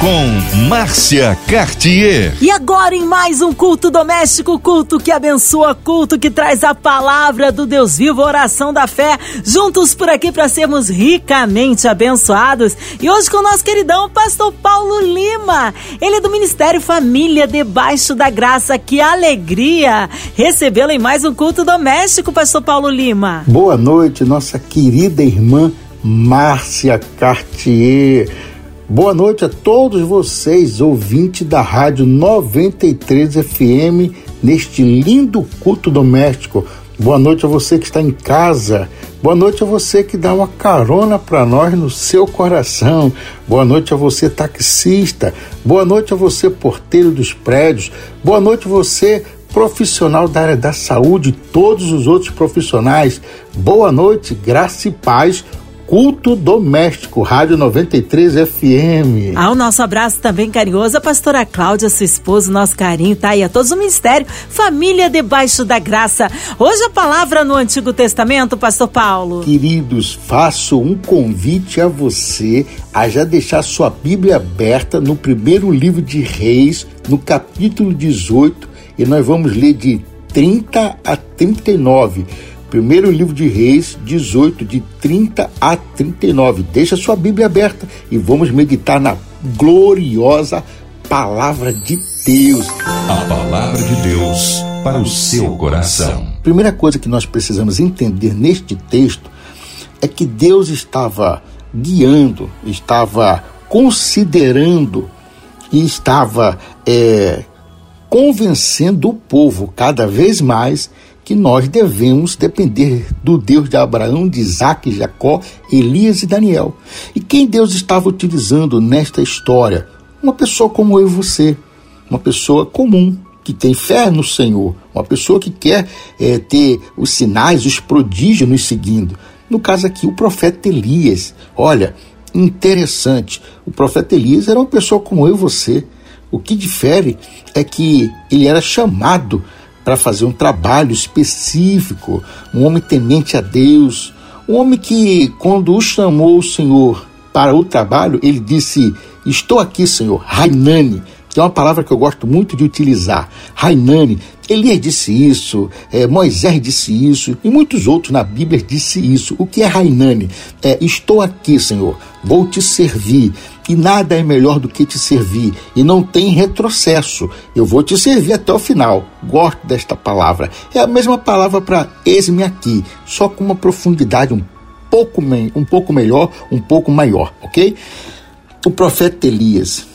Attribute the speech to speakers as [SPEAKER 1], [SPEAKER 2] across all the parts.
[SPEAKER 1] com Márcia Cartier.
[SPEAKER 2] E agora em mais um culto doméstico, culto que abençoa, culto que traz a palavra do Deus vivo, oração da fé, juntos por aqui para sermos ricamente abençoados. E hoje com o nosso queridão pastor Paulo Lima. Ele é do Ministério Família Debaixo da Graça. Que alegria recebê-lo em mais um culto doméstico, pastor Paulo Lima.
[SPEAKER 3] Boa noite, nossa querida irmã Márcia Cartier Boa noite a todos vocês, ouvintes da Rádio 93 FM, neste lindo culto doméstico. Boa noite a você que está em casa. Boa noite a você que dá uma carona para nós no seu coração. Boa noite a você taxista. Boa noite a você porteiro dos prédios. Boa noite a você profissional da área da saúde, todos os outros profissionais. Boa noite, graça e paz Culto Doméstico, Rádio 93 FM.
[SPEAKER 2] Ao nosso abraço também carinhoso, a pastora Cláudia, sua esposa, nosso carinho, tá aí a todos o ministério, família debaixo da graça. Hoje a palavra no Antigo Testamento, pastor Paulo.
[SPEAKER 3] Queridos, faço um convite a você a já deixar sua Bíblia aberta no primeiro livro de Reis, no capítulo 18, e nós vamos ler de 30 a 39 Primeiro livro de Reis, 18, de 30 a 39. Deixa sua Bíblia aberta e vamos meditar na gloriosa palavra de Deus.
[SPEAKER 1] A palavra de Deus para o seu coração.
[SPEAKER 3] Primeira coisa que nós precisamos entender neste texto é que Deus estava guiando, estava considerando e estava é, convencendo o povo cada vez mais que nós devemos depender do Deus de Abraão, de Isaac, Jacó, Elias e Daniel. E quem Deus estava utilizando nesta história? Uma pessoa como eu e você, uma pessoa comum, que tem fé no Senhor, uma pessoa que quer é, ter os sinais, os prodígios nos seguindo. No caso aqui, o profeta Elias. Olha, interessante, o profeta Elias era uma pessoa como eu e você. O que difere é que ele era chamado para fazer um trabalho específico, um homem temente a Deus, um homem que, quando o chamou o Senhor para o trabalho, ele disse: Estou aqui, Senhor, Rainani, é uma palavra que eu gosto muito de utilizar. Rainani, Elias disse isso, é, Moisés disse isso, e muitos outros na Bíblia disse isso. O que é Rainani? É, estou aqui, Senhor, vou te servir, e nada é melhor do que te servir, e não tem retrocesso. Eu vou te servir até o final. Gosto desta palavra. É a mesma palavra para eis-me aqui, só com uma profundidade um pouco, um pouco melhor, um pouco maior, ok? O profeta Elias,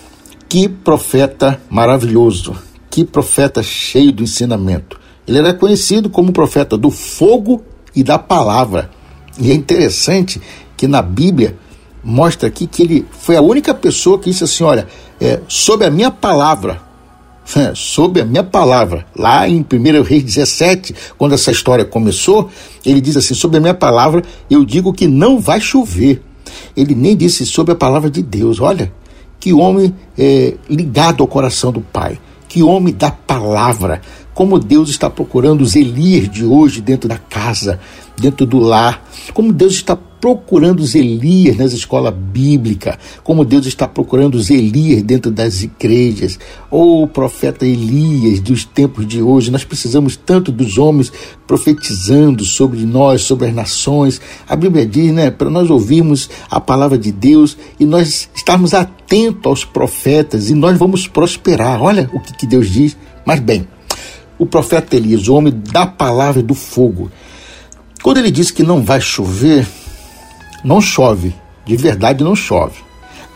[SPEAKER 3] que profeta maravilhoso que profeta cheio do ensinamento. Ele era conhecido como profeta do fogo e da palavra. E é interessante que na Bíblia mostra aqui que ele foi a única pessoa que disse assim: olha, é, sob a minha palavra, é, sob a minha palavra, lá em 1 Reis 17, quando essa história começou, ele diz assim: sob a minha palavra, eu digo que não vai chover. Ele nem disse sob a palavra de Deus. Olha, que homem é, ligado ao coração do Pai. Que homem da palavra, como Deus está procurando os Elias de hoje dentro da casa, dentro do lar, como Deus está procurando os Elias nas escolas bíblicas, como Deus está procurando os Elias dentro das igrejas, ou o profeta Elias dos tempos de hoje. Nós precisamos tanto dos homens profetizando sobre nós, sobre as nações. A Bíblia diz, né, para nós ouvirmos a palavra de Deus e nós estarmos atentos aos profetas e nós vamos prosperar. Olha o que, que Deus diz. Mas bem, o profeta Elias, o homem da palavra do fogo, quando ele diz que não vai chover, não chove, de verdade não chove.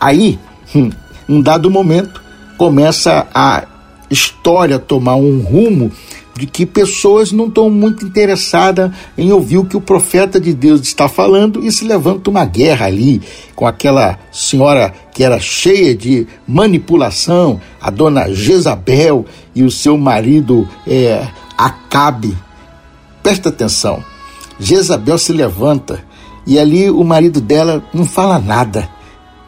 [SPEAKER 3] Aí, hum, um dado momento, começa a história tomar um rumo de que pessoas não estão muito interessadas em ouvir o que o profeta de Deus está falando e se levanta uma guerra ali com aquela senhora que era cheia de manipulação, a dona Jezabel e o seu marido é, Acabe. Presta atenção, Jezabel se levanta e ali o marido dela não fala nada.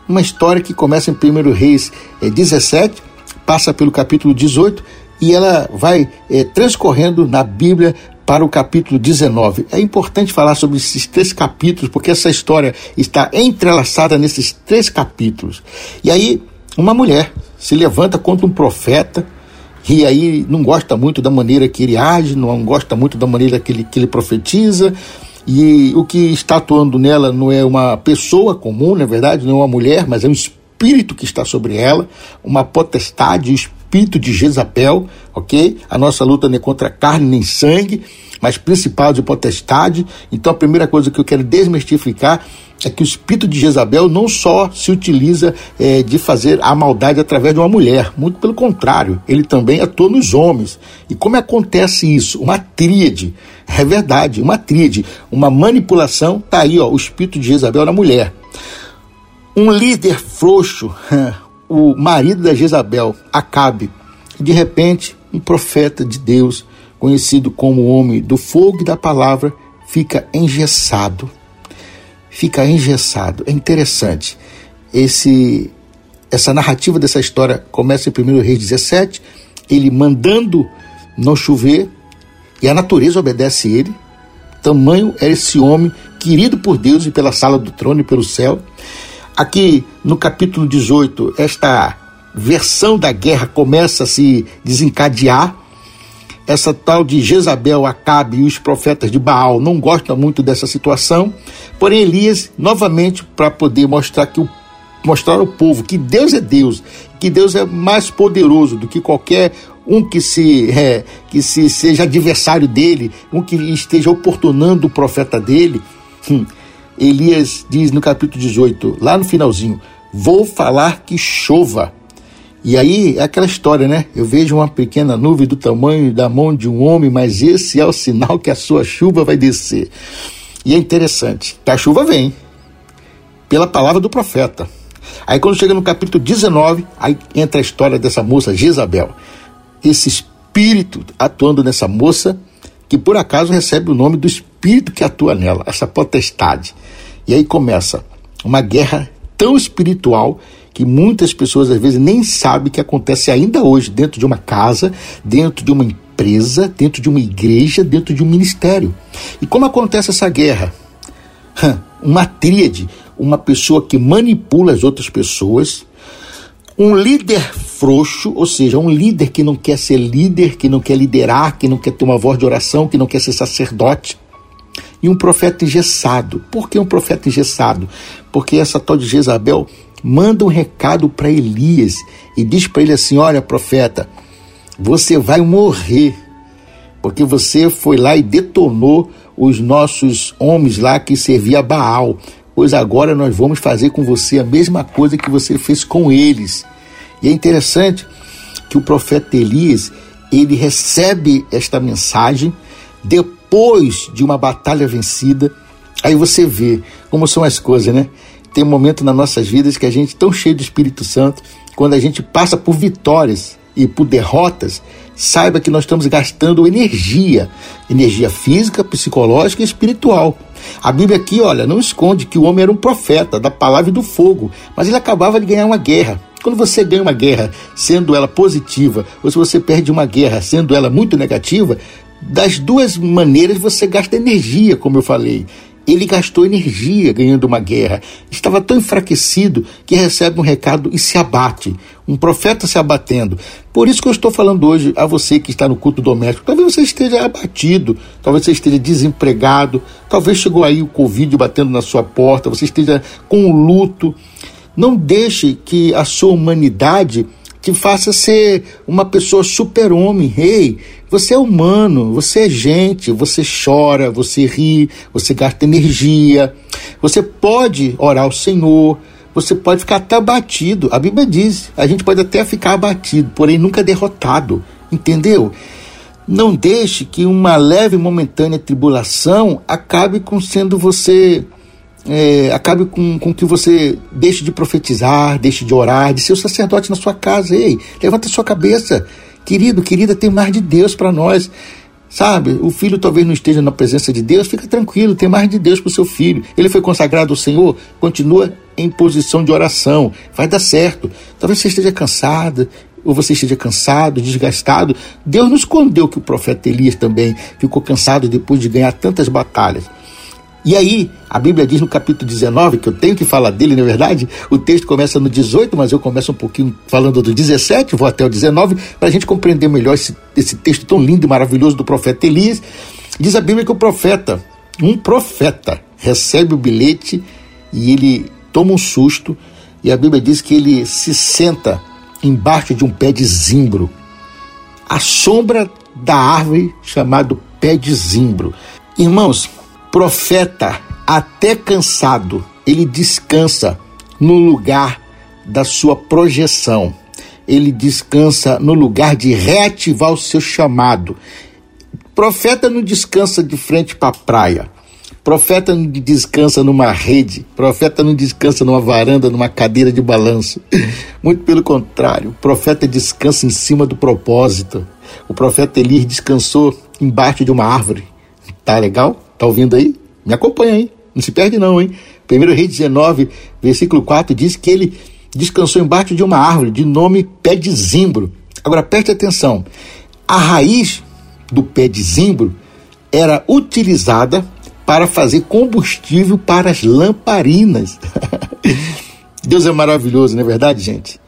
[SPEAKER 3] Uma história que começa em 1 Reis 17, é, passa pelo capítulo 18 e ela vai é, transcorrendo na Bíblia para o capítulo 19. É importante falar sobre esses três capítulos, porque essa história está entrelaçada nesses três capítulos. E aí, uma mulher se levanta contra um profeta, e aí não gosta muito da maneira que ele age, não gosta muito da maneira que ele, que ele profetiza, e o que está atuando nela não é uma pessoa comum, na é verdade, não é uma mulher, mas é um espírito que está sobre ela, uma potestade, o espírito de Jezabel, ok? A nossa luta não é contra carne nem sangue, mas principal de potestade. Então a primeira coisa que eu quero desmistificar é que o espírito de Jezabel não só se utiliza é, de fazer a maldade através de uma mulher, muito pelo contrário, ele também atua nos homens. E como acontece isso? Uma tríade, é verdade, uma tríade, uma manipulação, tá aí ó, o espírito de Jezabel na mulher. Um líder frouxo, o marido da Jezabel, Acabe, de repente um profeta de Deus, conhecido como homem do fogo e da palavra, fica engessado fica engessado. É interessante. Esse, essa narrativa dessa história começa em 1 Reis 17, ele mandando não chover, e a natureza obedece ele. Tamanho é esse homem, querido por Deus e pela sala do trono e pelo céu. Aqui no capítulo 18, esta versão da guerra começa a se desencadear essa tal de Jezabel, Acabe e os profetas de Baal não gostam muito dessa situação, porém Elias, novamente, para poder mostrar que o mostrar ao povo que Deus é Deus, que Deus é mais poderoso do que qualquer um que se é, que se seja adversário dele, um que esteja oportunando o profeta dele. Hum, Elias diz no capítulo 18, lá no finalzinho: Vou falar que chova e aí é aquela história, né? Eu vejo uma pequena nuvem do tamanho da mão de um homem, mas esse é o sinal que a sua chuva vai descer. E é interessante, que a chuva vem pela palavra do profeta. Aí quando chega no capítulo 19, aí entra a história dessa moça Jezabel. Esse espírito atuando nessa moça, que por acaso recebe o nome do espírito que atua nela, essa potestade. E aí começa uma guerra tão espiritual que muitas pessoas às vezes nem sabem que acontece ainda hoje dentro de uma casa, dentro de uma empresa, dentro de uma igreja, dentro de um ministério. E como acontece essa guerra? Uma tríade, uma pessoa que manipula as outras pessoas, um líder frouxo, ou seja, um líder que não quer ser líder, que não quer liderar, que não quer ter uma voz de oração, que não quer ser sacerdote, e um profeta engessado. Por que um profeta engessado? Porque essa tal de Jezabel manda um recado para Elias e diz para ele assim: Olha, profeta, você vai morrer, porque você foi lá e detonou os nossos homens lá que servia Baal. Pois agora nós vamos fazer com você a mesma coisa que você fez com eles. E é interessante que o profeta Elias ele recebe esta mensagem depois de uma batalha vencida. Aí você vê como são as coisas, né? tem um momento nas nossas vidas que a gente, tão cheio do Espírito Santo, quando a gente passa por vitórias e por derrotas, saiba que nós estamos gastando energia, energia física, psicológica e espiritual. A Bíblia aqui, olha, não esconde que o homem era um profeta da palavra e do fogo, mas ele acabava de ganhar uma guerra. Quando você ganha uma guerra sendo ela positiva, ou se você perde uma guerra sendo ela muito negativa, das duas maneiras você gasta energia, como eu falei. Ele gastou energia ganhando uma guerra. Estava tão enfraquecido que recebe um recado e se abate. Um profeta se abatendo. Por isso que eu estou falando hoje a você que está no culto doméstico. Talvez você esteja abatido, talvez você esteja desempregado, talvez chegou aí o Covid batendo na sua porta, você esteja com luto. Não deixe que a sua humanidade te faça ser uma pessoa super-homem. Ei, você é humano, você é gente, você chora, você ri, você gasta energia. Você pode orar ao Senhor, você pode ficar até abatido. A Bíblia diz, a gente pode até ficar abatido, porém nunca derrotado. Entendeu? Não deixe que uma leve momentânea tribulação acabe com sendo você é, acabe com, com que você deixe de profetizar, deixe de orar, de ser o sacerdote na sua casa. Ei, levanta sua cabeça. Querido, querida, tem mais de Deus para nós. Sabe, o filho talvez não esteja na presença de Deus, fica tranquilo, tem mais de Deus para o seu filho. Ele foi consagrado ao Senhor, continua em posição de oração, vai dar certo. Talvez você esteja cansada, ou você esteja cansado, desgastado. Deus não escondeu que o profeta Elias também ficou cansado depois de ganhar tantas batalhas. E aí, a Bíblia diz no capítulo 19, que eu tenho que falar dele, na é verdade, o texto começa no 18, mas eu começo um pouquinho falando do 17, vou até o 19, para a gente compreender melhor esse, esse texto tão lindo e maravilhoso do profeta Elias. Diz a Bíblia que o profeta, um profeta, recebe o bilhete e ele toma um susto, e a Bíblia diz que ele se senta embaixo de um pé de zimbro, à sombra da árvore chamado pé de zimbro. Irmãos, profeta, até cansado, ele descansa no lugar da sua projeção. Ele descansa no lugar de reativar o seu chamado. Profeta não descansa de frente para a praia. Profeta não descansa numa rede, profeta não descansa numa varanda, numa cadeira de balanço. Muito pelo contrário, o profeta descansa em cima do propósito. O profeta Elias descansou embaixo de uma árvore. Tá legal? Tá ouvindo aí? Me acompanha aí. Não se perde não, hein? 1 Rei 19, versículo 4 diz que ele descansou embaixo de uma árvore de nome pé de zimbro. Agora preste atenção. A raiz do pé de zimbro era utilizada para fazer combustível para as lamparinas. Deus é maravilhoso, não é verdade, gente?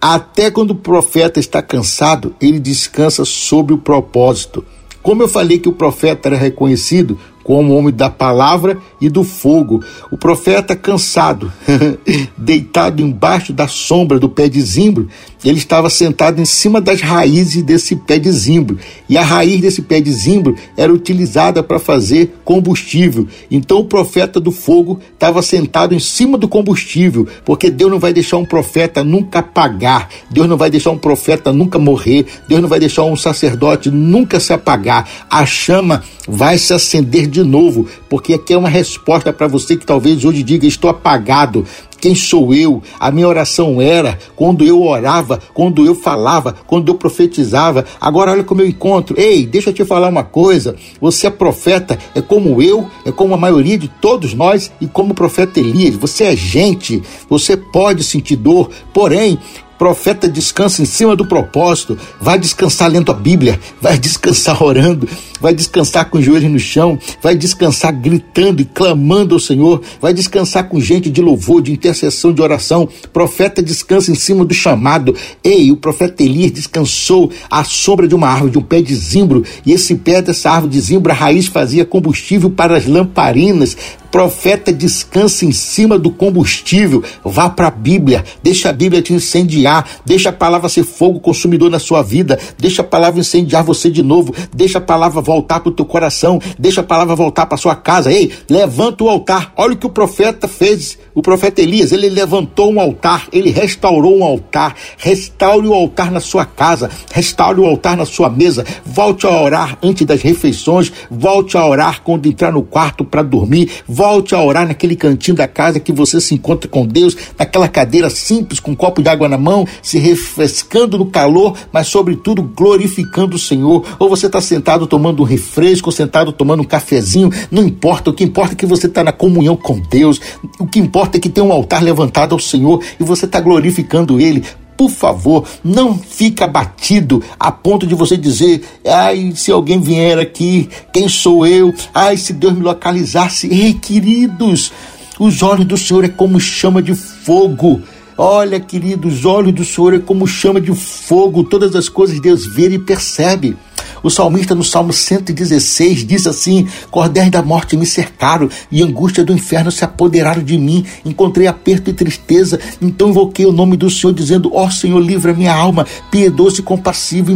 [SPEAKER 3] Até quando o profeta está cansado, ele descansa sobre o propósito. Como eu falei que o profeta era reconhecido como homem da palavra e do fogo. O profeta cansado, deitado embaixo da sombra do pé de zimbro, ele estava sentado em cima das raízes desse pé de zimbro. E a raiz desse pé de zimbro era utilizada para fazer combustível. Então o profeta do fogo estava sentado em cima do combustível, porque Deus não vai deixar um profeta nunca apagar, Deus não vai deixar um profeta nunca morrer, Deus não vai deixar um sacerdote nunca se apagar. A chama vai se acender de novo, porque aqui é uma resposta para você que talvez hoje diga: estou apagado, quem sou eu? A minha oração era quando eu orava, quando eu falava, quando eu profetizava. Agora olha como eu encontro. Ei, deixa eu te falar uma coisa. Você é profeta, é como eu, é como a maioria de todos nós e como o profeta Elias. Você é gente, você pode sentir dor, porém, Profeta descansa em cima do propósito, vai descansar lendo a Bíblia, vai descansar orando, vai descansar com os joelhos no chão, vai descansar gritando e clamando ao Senhor, vai descansar com gente de louvor, de intercessão, de oração. Profeta descansa em cima do chamado. Ei, o profeta Elias descansou à sombra de uma árvore, de um pé de zimbro, e esse pé dessa árvore de zimbro, a raiz fazia combustível para as lamparinas. Profeta descansa em cima do combustível. Vá para a Bíblia, deixa a Bíblia te incendiar, deixa a palavra ser fogo consumidor na sua vida, deixa a palavra incendiar você de novo, deixa a palavra voltar para o teu coração, deixa a palavra voltar para sua casa. Ei, levanta o altar. Olha o que o profeta fez. O profeta Elias, ele levantou um altar, ele restaurou um altar. Restaure o altar na sua casa, restaure o altar na sua mesa. Volte a orar antes das refeições, volte a orar quando entrar no quarto para dormir. Volte Volte a orar naquele cantinho da casa que você se encontra com Deus, naquela cadeira simples, com um copo de água na mão, se refrescando no calor, mas sobretudo glorificando o Senhor. Ou você está sentado tomando um refresco, ou sentado tomando um cafezinho, não importa. O que importa é que você está na comunhão com Deus. O que importa é que tem um altar levantado ao Senhor e você está glorificando Ele por favor, não fique abatido a ponto de você dizer: ai, se alguém vier aqui, quem sou eu? Ai, se Deus me localizasse. Ei, queridos, os olhos do Senhor é como chama de fogo. Olha, queridos, os olhos do Senhor é como chama de fogo. Todas as coisas Deus vê e percebe. O salmista no Salmo 116 diz assim: Cordéis da morte me cercaram e angústia do inferno se apoderaram de mim. Encontrei aperto e tristeza, então invoquei o nome do Senhor, dizendo: Ó oh, Senhor, livra minha alma. Piedoso e compassivo e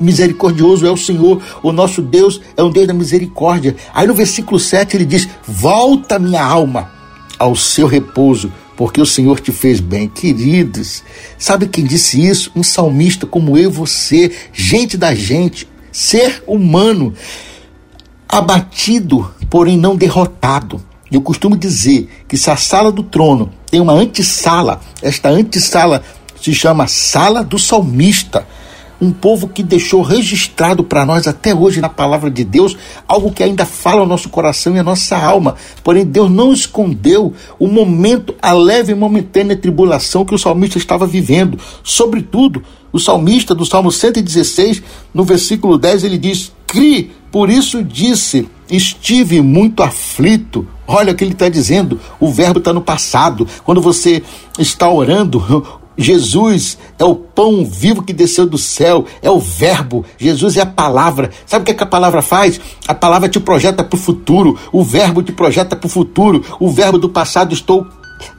[SPEAKER 3] misericordioso é o Senhor. O nosso Deus é um Deus da misericórdia. Aí no versículo 7 ele diz: Volta minha alma ao seu repouso porque o Senhor te fez bem. Queridos, sabe quem disse isso? Um salmista como eu você, gente da gente, ser humano, abatido, porém não derrotado. Eu costumo dizer que se a sala do trono tem uma antessala, esta antessala se chama sala do salmista. Um povo que deixou registrado para nós até hoje na palavra de Deus algo que ainda fala ao nosso coração e à nossa alma. Porém, Deus não escondeu o momento, a leve e momentânea tribulação que o salmista estava vivendo. Sobretudo, o salmista do Salmo 116, no versículo 10, ele diz: Cri, por isso disse, estive muito aflito. Olha o que ele está dizendo, o verbo está no passado. Quando você está orando, Jesus é o pão vivo que desceu do céu, é o verbo, Jesus é a palavra. Sabe o que, é que a palavra faz? A palavra te projeta para o futuro, o verbo te projeta para o futuro, o verbo do passado estou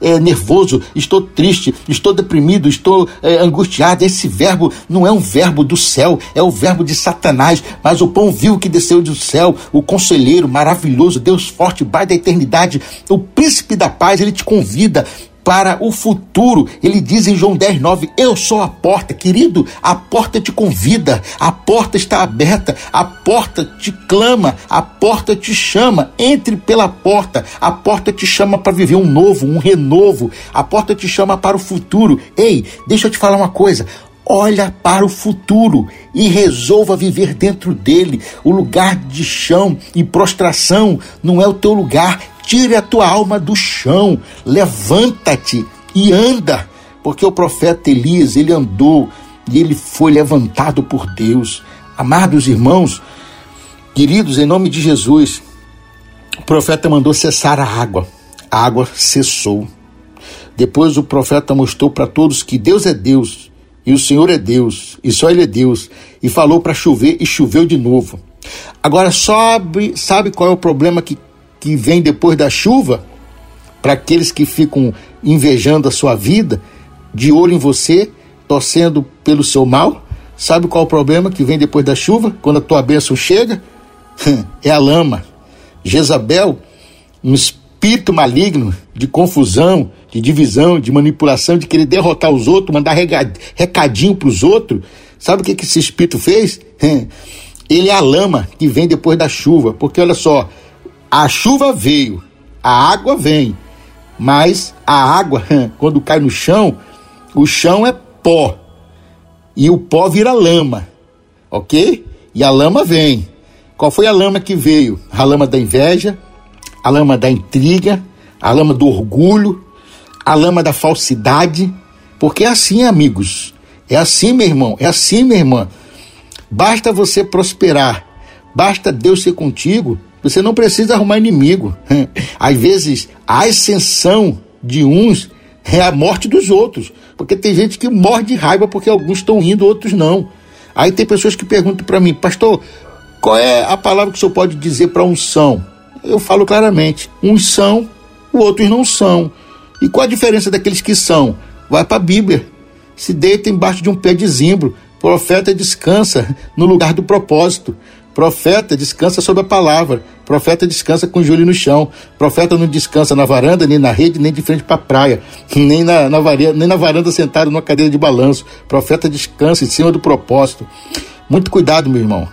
[SPEAKER 3] é, nervoso, estou triste, estou deprimido, estou é, angustiado. Esse verbo não é um verbo do céu, é o verbo de Satanás, mas o pão vivo que desceu do céu, o conselheiro maravilhoso, Deus forte, Pai da eternidade, o príncipe da paz, ele te convida para o futuro. Ele diz em João 10, 9: Eu sou a porta, querido. A porta te convida, a porta está aberta, a porta te clama, a porta te chama. Entre pela porta, a porta te chama para viver um novo, um renovo, a porta te chama para o futuro. Ei, deixa eu te falar uma coisa. Olha para o futuro e resolva viver dentro dele. O lugar de chão e prostração não é o teu lugar Tire a tua alma do chão, levanta-te e anda, porque o profeta Elias, ele andou e ele foi levantado por Deus. Amados irmãos, queridos, em nome de Jesus, o profeta mandou cessar a água. A água cessou. Depois o profeta mostrou para todos que Deus é Deus e o Senhor é Deus e só Ele é Deus e falou para chover e choveu de novo. Agora sabe, sabe qual é o problema que que vem depois da chuva, para aqueles que ficam invejando a sua vida, de olho em você, torcendo pelo seu mal. Sabe qual é o problema que vem depois da chuva, quando a tua bênção chega? é a lama. Jezabel, um espírito maligno de confusão, de divisão, de manipulação, de querer derrotar os outros, mandar recadinho para os outros. Sabe o que, que esse espírito fez? Ele é a lama que vem depois da chuva, porque olha só, a chuva veio, a água vem, mas a água, quando cai no chão, o chão é pó e o pó vira lama, ok? E a lama vem. Qual foi a lama que veio? A lama da inveja, a lama da intriga, a lama do orgulho, a lama da falsidade, porque é assim, amigos. É assim, meu irmão, é assim, minha irmã. Basta você prosperar, basta Deus ser contigo, você não precisa arrumar inimigo. Às vezes, a ascensão de uns é a morte dos outros. Porque tem gente que morre de raiva porque alguns estão indo, outros não. Aí tem pessoas que perguntam para mim, pastor, qual é a palavra que o senhor pode dizer para unção? Eu falo claramente: uns são, outros não são. E qual a diferença daqueles que são? Vai para a Bíblia. Se deita embaixo de um pé de zimbro. Profeta descansa no lugar do propósito. Profeta descansa sobre a palavra. Profeta descansa com o joelho no chão. Profeta não descansa na varanda, nem na rede, nem de frente para a praia, nem na, na, varanda, nem na varanda sentado numa cadeira de balanço. Profeta descansa em cima do propósito. Muito cuidado, meu irmão.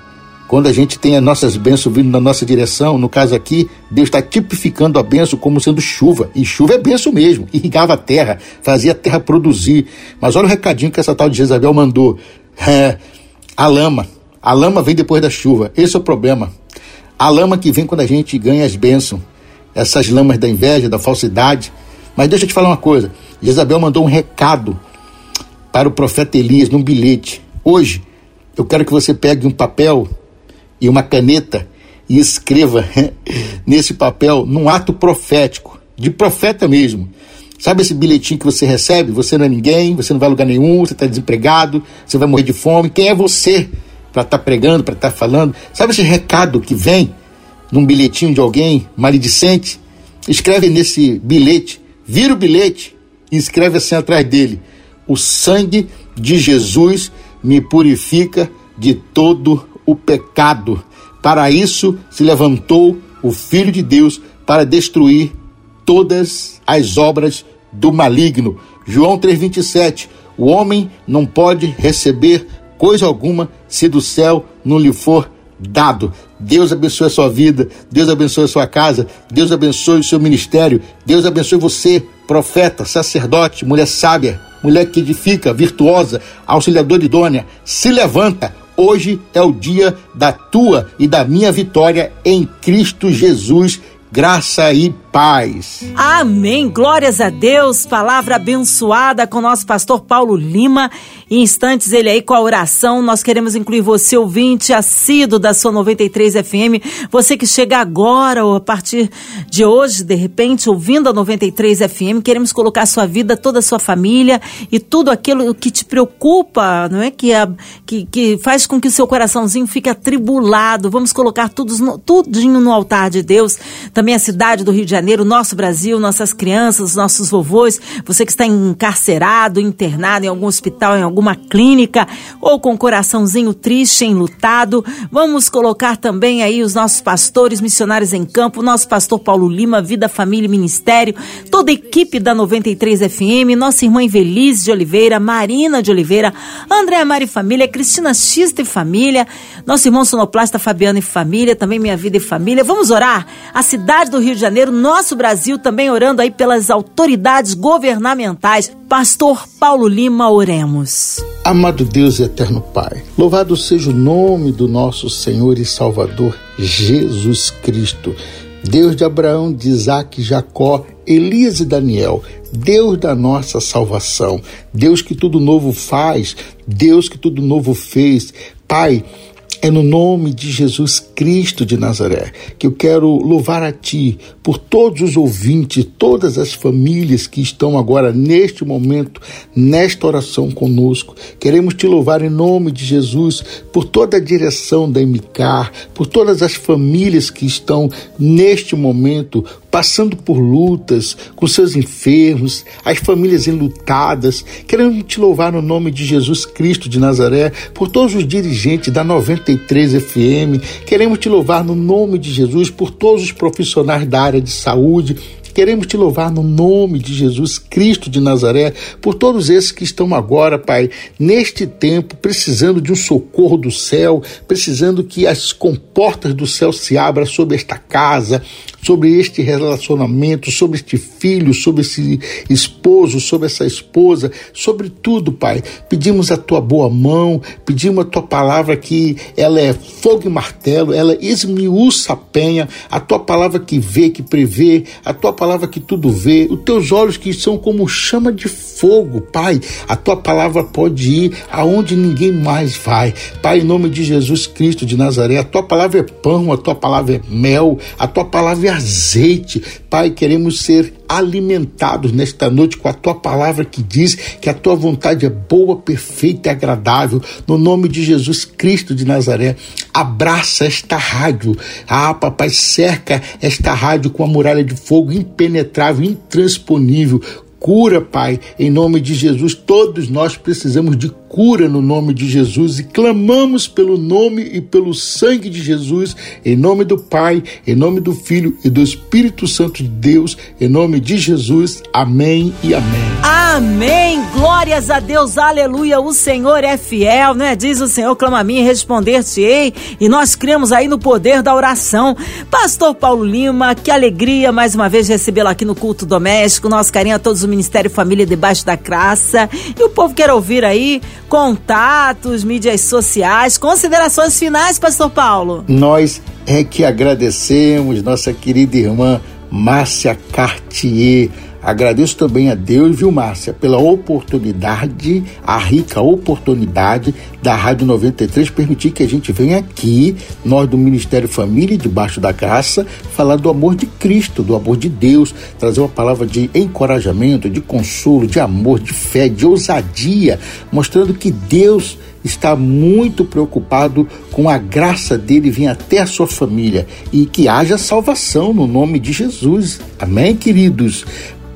[SPEAKER 3] Quando a gente tem as nossas bênçãos vindo na nossa direção, no caso aqui, Deus está tipificando a bênção como sendo chuva. E chuva é bênção mesmo. Irrigava a terra, fazia a terra produzir. Mas olha o recadinho que essa tal de Jezabel mandou. É, a lama a lama vem depois da chuva. Esse é o problema. A lama que vem quando a gente ganha as bênçãos. Essas lamas da inveja, da falsidade. Mas deixa eu te falar uma coisa. Jezabel mandou um recado para o profeta Elias num bilhete. Hoje, eu quero que você pegue um papel e uma caneta e escreva nesse papel, num ato profético, de profeta mesmo. Sabe esse bilhetinho que você recebe? Você não é ninguém, você não vai a lugar nenhum, você está desempregado, você vai morrer de fome. Quem é você? Para estar tá pregando, para estar tá falando. Sabe esse recado que vem num bilhetinho de alguém maledicente? Escreve nesse bilhete, vira o bilhete e escreve assim atrás dele: O sangue de Jesus me purifica de todo o pecado. Para isso se levantou o Filho de Deus para destruir todas as obras do maligno. João 3,27. O homem não pode receber coisa alguma se do céu não lhe for dado. Deus abençoe a sua vida, Deus abençoe a sua casa, Deus abençoe o seu ministério, Deus abençoe você, profeta, sacerdote, mulher sábia, mulher que edifica, virtuosa, auxiliadora idônea. Se levanta, hoje é o dia da tua e da minha vitória em Cristo Jesus. Graça e paz.
[SPEAKER 2] Amém. Glórias a Deus. Palavra abençoada com nosso pastor Paulo Lima. Em instantes, ele aí com a oração. Nós queremos incluir você, ouvinte, assíduo da sua 93 FM. Você que chega agora ou a partir de hoje, de repente, ouvindo a 93 FM. Queremos colocar sua vida, toda a sua família e tudo aquilo que te preocupa, não é? Que, a, que, que faz com que o seu coraçãozinho fique atribulado. Vamos colocar tudo, tudinho no altar de Deus. Também a cidade do Rio de Janeiro Janeiro, nosso Brasil, nossas crianças, nossos vovôs, você que está encarcerado, internado em algum hospital, em alguma clínica, ou com o coraçãozinho triste, enlutado, vamos colocar também aí os nossos pastores, missionários em campo, nosso pastor Paulo Lima, Vida, Família e Ministério, toda a equipe da 93 FM, nossa irmã Invelise de Oliveira, Marina de Oliveira, Andréa Mari Família, Cristina Xista e Família, nosso irmão sonoplasta Fabiano e Família, também Minha Vida e Família. Vamos orar? A cidade do Rio de Janeiro, nosso Brasil também orando aí pelas autoridades governamentais. Pastor Paulo Lima, oremos.
[SPEAKER 3] Amado Deus e eterno Pai, louvado seja o nome do nosso Senhor e Salvador Jesus Cristo. Deus de Abraão, de Isaac, Jacó, Elias e Daniel, Deus da nossa salvação, Deus que tudo novo faz, Deus que tudo novo fez. Pai, é no nome de Jesus Cristo de Nazaré que eu quero louvar a Ti por todos os ouvintes, todas as famílias que estão agora neste momento, nesta oração conosco. Queremos Te louvar em nome de Jesus por toda a direção da MCAR, por todas as famílias que estão neste momento passando por lutas com seus enfermos, as famílias enlutadas. Queremos te louvar no nome de Jesus Cristo de Nazaré, por todos os dirigentes da 93 FM. Queremos te louvar no nome de Jesus por todos os profissionais da área de saúde Queremos te louvar no nome de Jesus Cristo de Nazaré, por todos esses que estão agora, Pai, neste tempo, precisando de um socorro do céu, precisando que as comportas do céu se abram sobre esta casa, sobre este relacionamento, sobre este filho, sobre esse esposo, sobre essa esposa, sobre tudo, Pai. Pedimos a tua boa mão, pedimos a tua palavra que ela é fogo e martelo, ela esmiuça a penha, a tua palavra que vê, que prevê, a tua palavra que tudo vê, os teus olhos que são como chama de fogo, Pai. A tua palavra pode ir aonde ninguém mais vai. Pai, em nome de Jesus Cristo de Nazaré, a tua palavra é pão, a tua palavra é mel, a tua palavra é azeite. Pai, queremos ser alimentados nesta noite com a tua palavra que diz que a tua vontade é boa, perfeita e agradável. No nome de Jesus Cristo de Nazaré, abraça esta rádio. Ah, papai, cerca esta rádio com a muralha de fogo impenetrável, intransponível. Cura, Pai, em nome de Jesus. Todos nós precisamos de cura no nome de Jesus e clamamos pelo nome e pelo sangue de Jesus, em nome do Pai, em nome do Filho e do Espírito Santo de Deus, em nome de Jesus. Amém e amém.
[SPEAKER 2] Amém. Glórias a Deus. Aleluia. O Senhor é fiel, né? Diz o Senhor, clama a mim e responder-te-ei. E nós cremos aí no poder da oração. Pastor Paulo Lima, que alegria mais uma vez recebê-lo aqui no culto doméstico. Nosso carinho a todos o Ministério Família debaixo da graça. E o povo quer ouvir aí contatos, mídias sociais, considerações finais, Pastor Paulo.
[SPEAKER 3] Nós é que agradecemos nossa querida irmã Márcia Cartier. Agradeço também a Deus, viu, Márcia, pela oportunidade, a rica oportunidade da Rádio 93 permitir que a gente venha aqui, nós do Ministério Família e Debaixo da Graça, falar do amor de Cristo, do amor de Deus, trazer uma palavra de encorajamento, de consolo, de amor, de fé, de ousadia, mostrando que Deus está muito preocupado com a graça dele vir até a sua família e que haja salvação no nome de Jesus. Amém, queridos?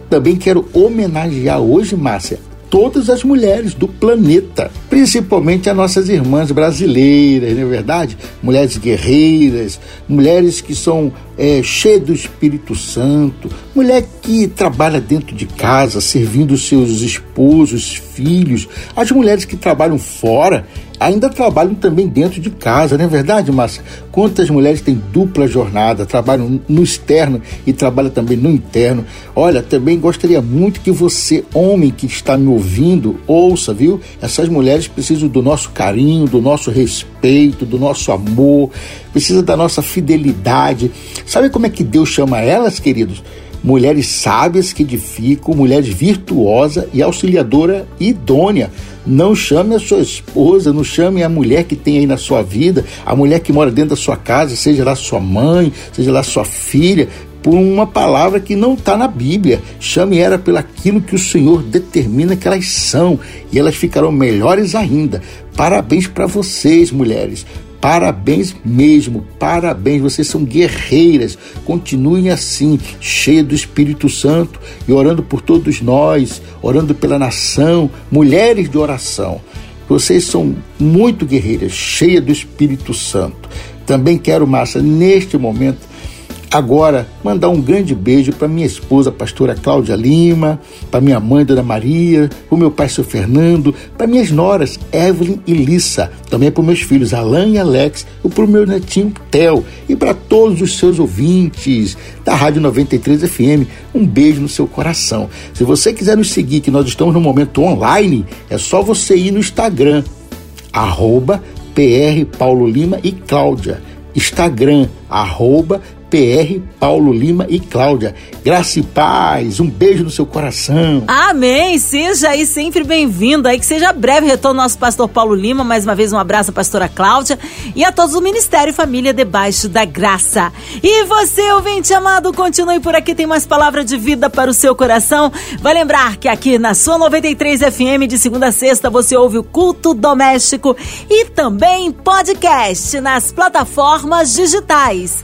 [SPEAKER 3] Também quero homenagear hoje, Márcia, todas as mulheres do planeta, principalmente as nossas irmãs brasileiras, não é verdade? Mulheres guerreiras, mulheres que são é, cheia do Espírito Santo, mulher que trabalha dentro de casa, servindo seus esposos, filhos, as mulheres que trabalham fora, ainda trabalham também dentro de casa, não é verdade, Márcia? Quantas mulheres têm dupla jornada, trabalham no externo e trabalham também no interno? Olha, também gostaria muito que você, homem que está me ouvindo, ouça, viu? Essas mulheres precisam do nosso carinho, do nosso respeito, do nosso amor, precisam da nossa fidelidade. Sabe como é que Deus chama elas, queridos? mulheres sábias que edificam, mulheres virtuosa e auxiliadora idônea. Não chame a sua esposa, não chame a mulher que tem aí na sua vida, a mulher que mora dentro da sua casa, seja lá sua mãe, seja lá sua filha, por uma palavra que não está na Bíblia. Chame ela pelo aquilo que o Senhor determina que elas são e elas ficarão melhores ainda. Parabéns para vocês, mulheres. Parabéns mesmo, parabéns, vocês são guerreiras. Continuem assim, cheias do Espírito Santo e orando por todos nós, orando pela nação, mulheres de oração. Vocês são muito guerreiras, cheias do Espírito Santo. Também quero, Márcia, neste momento, Agora, mandar um grande beijo para minha esposa, pastora Cláudia Lima, para minha mãe, Dona Maria, para o meu pai, seu Fernando, para minhas noras, Evelyn e Lissa, também para meus filhos, Alan e Alex, e para o meu netinho, Theo, e para todos os seus ouvintes da Rádio 93 FM. Um beijo no seu coração. Se você quiser nos seguir, que nós estamos no momento online, é só você ir no Instagram, arroba PR Paulo Lima e Cláudia. Instagram, arroba PR, Paulo Lima e Cláudia. Graça e paz, um beijo no seu coração.
[SPEAKER 2] Amém. Seja aí sempre bem-vindo aí, que seja breve retorno nosso pastor Paulo Lima. Mais uma vez, um abraço à pastora Cláudia e a todos do Ministério Família Debaixo da Graça. E você, ouvinte amado, continue por aqui, tem mais palavra de vida para o seu coração. Vai lembrar que aqui na sua 93 FM, de segunda a sexta, você ouve o culto doméstico e também podcast nas plataformas digitais